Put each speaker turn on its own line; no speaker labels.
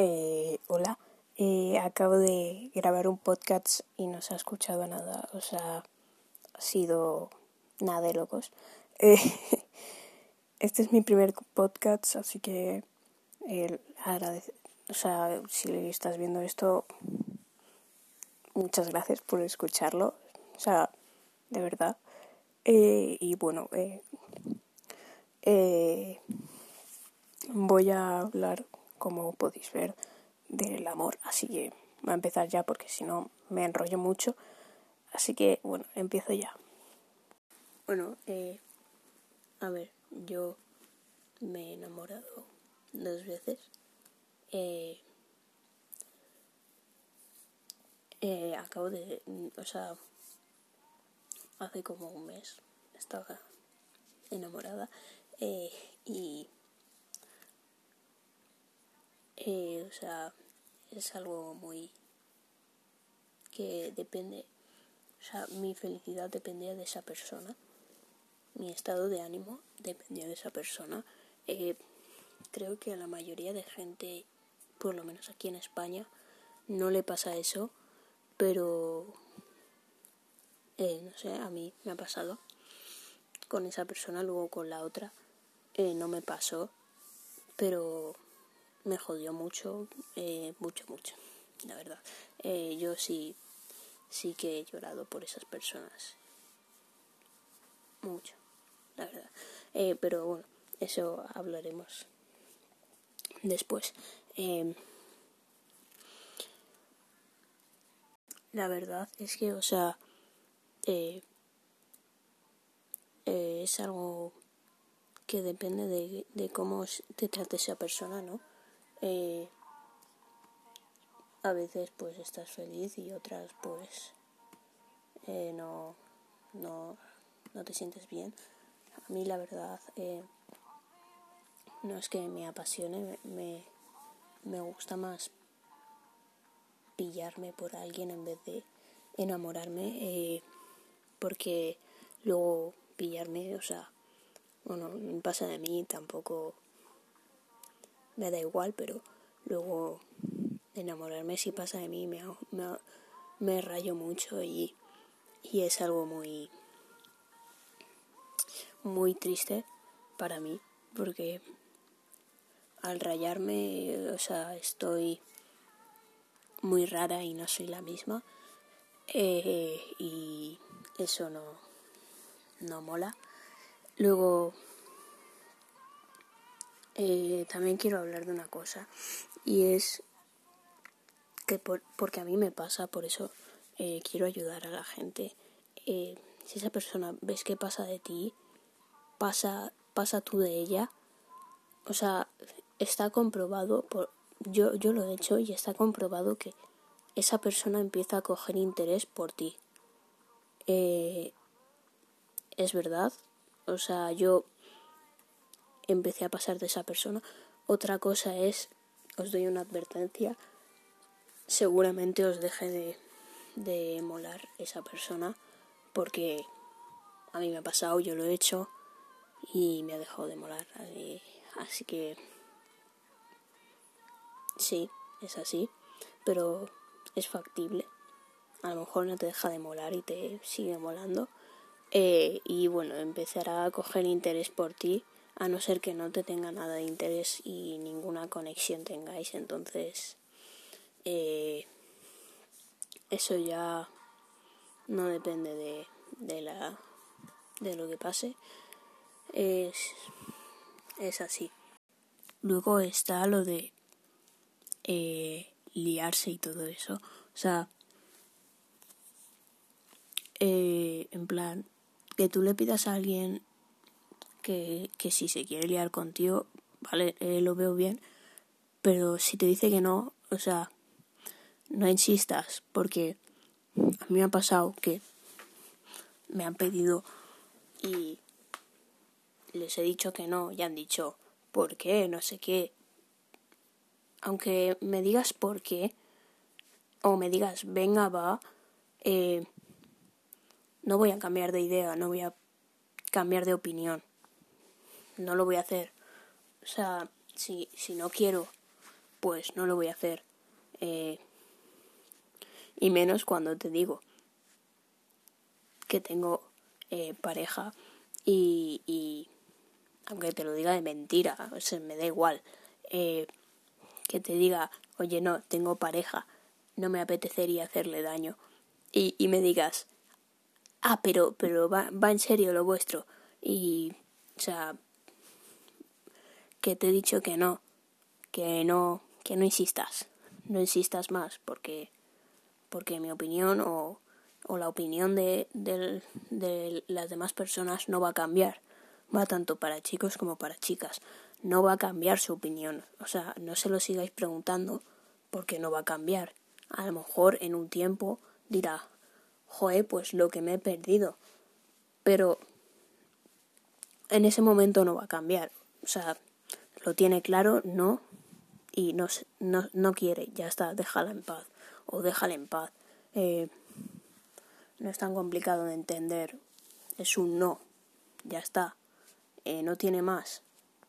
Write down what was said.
Eh, hola, eh, acabo de grabar un podcast y no se ha escuchado nada, o sea, ha sido nada de locos. Eh, este es mi primer podcast, así que eh, agradece, o sea, si estás viendo esto, muchas gracias por escucharlo, o sea, de verdad. y bueno, voy a hablar como podéis ver, del amor. Así que voy a empezar ya porque si no me enrollo mucho. Así que bueno, empiezo ya. Bueno, eh, a ver, yo me he enamorado dos veces. Eh, eh, acabo de, o sea, hace como un mes estaba enamorada y eh, o sea, es algo muy que depende, o sea, mi felicidad dependía de esa persona, mi estado de ánimo dependía de esa persona. Eh, creo que a la mayoría de gente, por lo menos aquí en España, no le pasa eso, pero eh, no sé, a mí me ha pasado con esa persona, luego con la otra no me pasó, pero me jodió mucho, eh, mucho, mucho, la verdad. Eh, yo sí, sí que he llorado por esas personas. Mucho, la verdad. Eh, pero bueno, eso hablaremos después. la verdad es que, o sea, es algo que depende de, de cómo te trate esa persona, ¿no? Eh, a veces pues estás feliz y otras pues eh, no, no, no te sientes bien. A mí la verdad eh, no es que me apasione, me, me gusta más pillarme por alguien en vez de enamorarme eh, porque luego pillarme, o sea, bueno, pasa de mí tampoco me da igual, pero luego enamorarme si pasa de mí me, me, rayo mucho y, y es algo muy muy triste para mí porque al rayarme o sea estoy muy rara y no soy la misma eh, y eso no no mola. Luego eh, también quiero hablar de una cosa y es que por, porque a mí me pasa, por eso eh, quiero ayudar a la gente. Eh, si esa persona ves que pasa de ti, pasa, pasa tú de ella. O sea, está comprobado, por, yo, yo lo he hecho y está comprobado que esa persona empieza a coger interés por ti. es verdad. O sea, yo empecé a pasar de esa persona. Otra cosa es, os doy una advertencia, seguramente os deje de, de molar esa persona porque a mí me ha pasado, yo lo he hecho y me ha dejado de molar. Así que sí, es así, pero es factible. A lo mejor no te deja de molar y te sigue molando. Eh, y bueno, empezará a coger interés por ti a no ser que no te tenga nada de interés y ninguna conexión tengáis, entonces eh, eso ya no depende de, de, la, de lo que pase, es, es así. Luego está lo de eh, liarse y todo eso, o sea, eh, en plan, que tú le pidas a alguien que, si se quiere liar contigo, vale, eh, lo veo bien, pero si te dice que no, o sea, no insistas, porque a mí me ha pasado que me han pedido y les he dicho que no y han dicho, ¿por qué? No sé qué. Aunque me digas por qué, o me digas, venga, va, eh, no voy a cambiar de idea, no voy a cambiar de opinión no lo voy a hacer. O sea, si, si no quiero pues no lo voy a hacer. Eh, y menos cuando te digo que tengo eh, pareja y, y, aunque te lo diga de mentira, o sea, me da igual, eh, que te diga, oye, no, tengo pareja, no me apetecería hacerle daño, y, y me digas, ah, pero, pero va, va en serio lo vuestro, y, o sea, que te he dicho que no, que no, que no insistas, no insistas más, porque, porque mi opinión o, o la opinión de, de, de las demás personas no va a cambiar, va tanto para chicos como para chicas no va a cambiar su opinión. O sea, no se lo sigáis preguntando porque no va a cambiar. A lo mejor en un tiempo dirá, joe, pues lo que me he perdido. Pero en ese momento no va a cambiar. O sea, lo tiene claro, no, y no, no, no quiere, ya está, déjala en paz. O déjala en paz. Eh, no es tan complicado de entender. Es un no. Ya está. Eh, no tiene más.